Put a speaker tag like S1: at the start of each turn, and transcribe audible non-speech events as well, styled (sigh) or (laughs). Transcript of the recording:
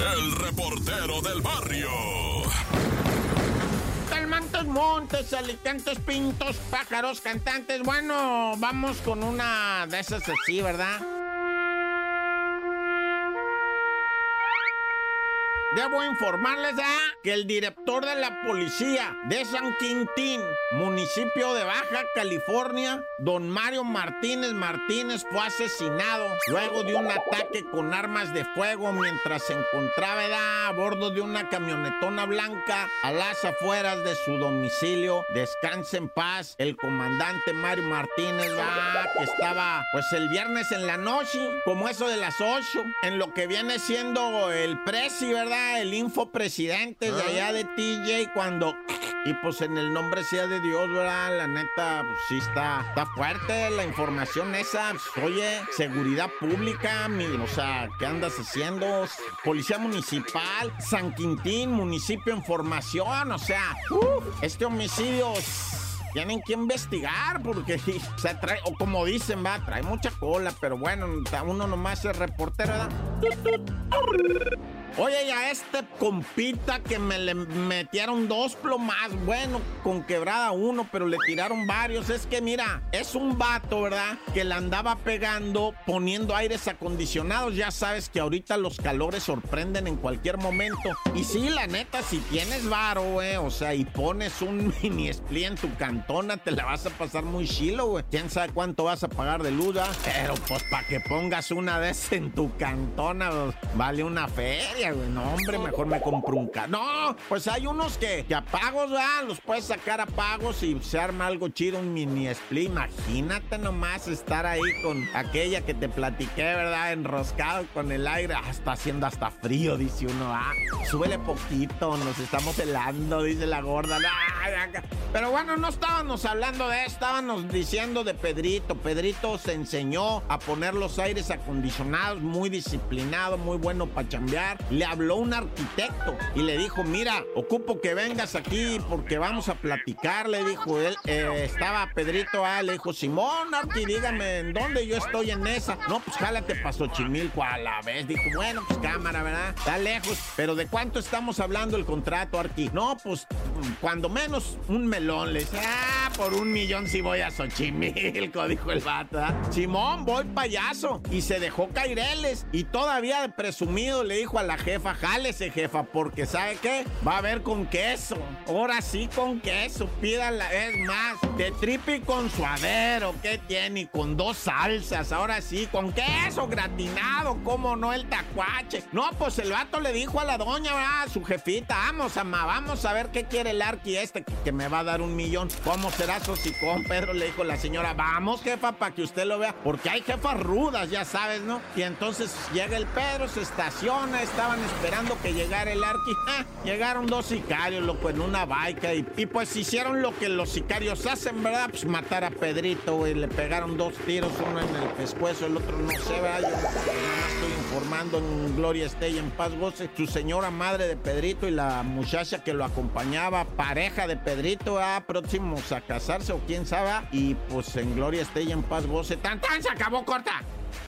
S1: el reportero del barrio.
S2: Calmantes, montes, alicantes, pintos, pájaros, cantantes. Bueno, vamos con una de esas así, ¿verdad? Debo informarles ¿ah? que el director de la policía de San Quintín, municipio de Baja California, don Mario Martínez Martínez, fue asesinado luego de un ataque con armas de fuego mientras se encontraba a bordo de una camionetona blanca a las afueras de su domicilio. Descanse en paz el comandante Mario Martínez, que estaba pues el viernes en la noche, como eso de las 8, en lo que viene siendo el presi, ¿verdad? El info presidente de allá de TJ cuando... Y pues en el nombre sea de Dios, ¿verdad? La neta, pues sí está, está fuerte la información esa. Pues, oye, seguridad pública, mi, o sea, ¿qué andas haciendo? Policía municipal, San Quintín, municipio en formación, o sea, este homicidio tienen que investigar porque (laughs) se trae, o como dicen, va, trae mucha cola, pero bueno, uno nomás es reportero, ¿verdad? Oye, ya este compita que me le metieron dos plomas, bueno, con quebrada uno, pero le tiraron varios. Es que mira, es un vato, ¿verdad? Que le andaba pegando poniendo aires acondicionados. Ya sabes que ahorita los calores sorprenden en cualquier momento. Y sí, la neta, si tienes varo, güey, o sea, y pones un (laughs) mini split en tu cantona, te la vas a pasar muy chilo, güey. Quién sabe cuánto vas a pagar de luz, Pero pues para que pongas una vez en tu cantona, vale una feria. No, hombre, mejor me compro un carro. No, pues hay unos que, que a. Los puedes sacar a pagos y se arma algo chido, un mini split. Imagínate nomás estar ahí con aquella que te platiqué, ¿verdad? Enroscado con el aire. Ah, está haciendo hasta frío, dice uno. Ah, súbele poquito, nos estamos helando, dice la gorda. Pero bueno, no estábamos hablando de eso, estábamos diciendo de Pedrito. Pedrito se enseñó a poner los aires acondicionados, muy disciplinado, muy bueno para chambear le habló un arquitecto y le dijo, mira, ocupo que vengas aquí porque vamos a platicar, le dijo él. Eh, estaba Pedrito, ah, le dijo, Simón, Arqui, dígame, ¿en dónde yo estoy en esa? No, pues jálate pa' Xochimilco a la vez. Dijo, bueno, pues cámara, ¿verdad? Está lejos, pero ¿de cuánto estamos hablando el contrato, Arqui? No, pues cuando menos un melón. Le dice, ah, por un millón si voy a Xochimilco, (laughs) dijo el vato. ¿ah? Simón, voy payaso. Y se dejó caireles y todavía de presumido le dijo a la jefa, jálese jefa, porque ¿sabe qué? Va a haber con queso. Ahora sí con queso, pídala, es más, de tripi con suadero, ¿qué tiene? Y con dos salsas, ahora sí, con queso gratinado, ¿cómo no el tacuache? No, pues el vato le dijo a la doña, a su jefita, vamos, ama, vamos a ver qué quiere el arqui este, que, me va a dar un millón. ¿Cómo será con Pedro le dijo la señora, vamos jefa, para que usted lo vea, porque hay jefas rudas, ya sabes, ¿no? Y entonces llega el Pedro, se estaciona, estaban esperando que llegara el arqui. llegaron dos sicarios, loco, en una baica. Y, pues hicieron lo que los sicarios hacen, ¿verdad? Pues matar a Pedrito, güey. Le pegaron dos tiros, uno en el pescuezo, el otro no sé, ¿verdad? Yo en Gloria Estella en paz goce. Su señora madre de Pedrito y la muchacha que lo acompañaba, pareja de Pedrito, ¿ah? próximos a casarse o quién sabe. Y pues en Gloria Estella en paz goce. ¡Tan, tan! Se acabó corta.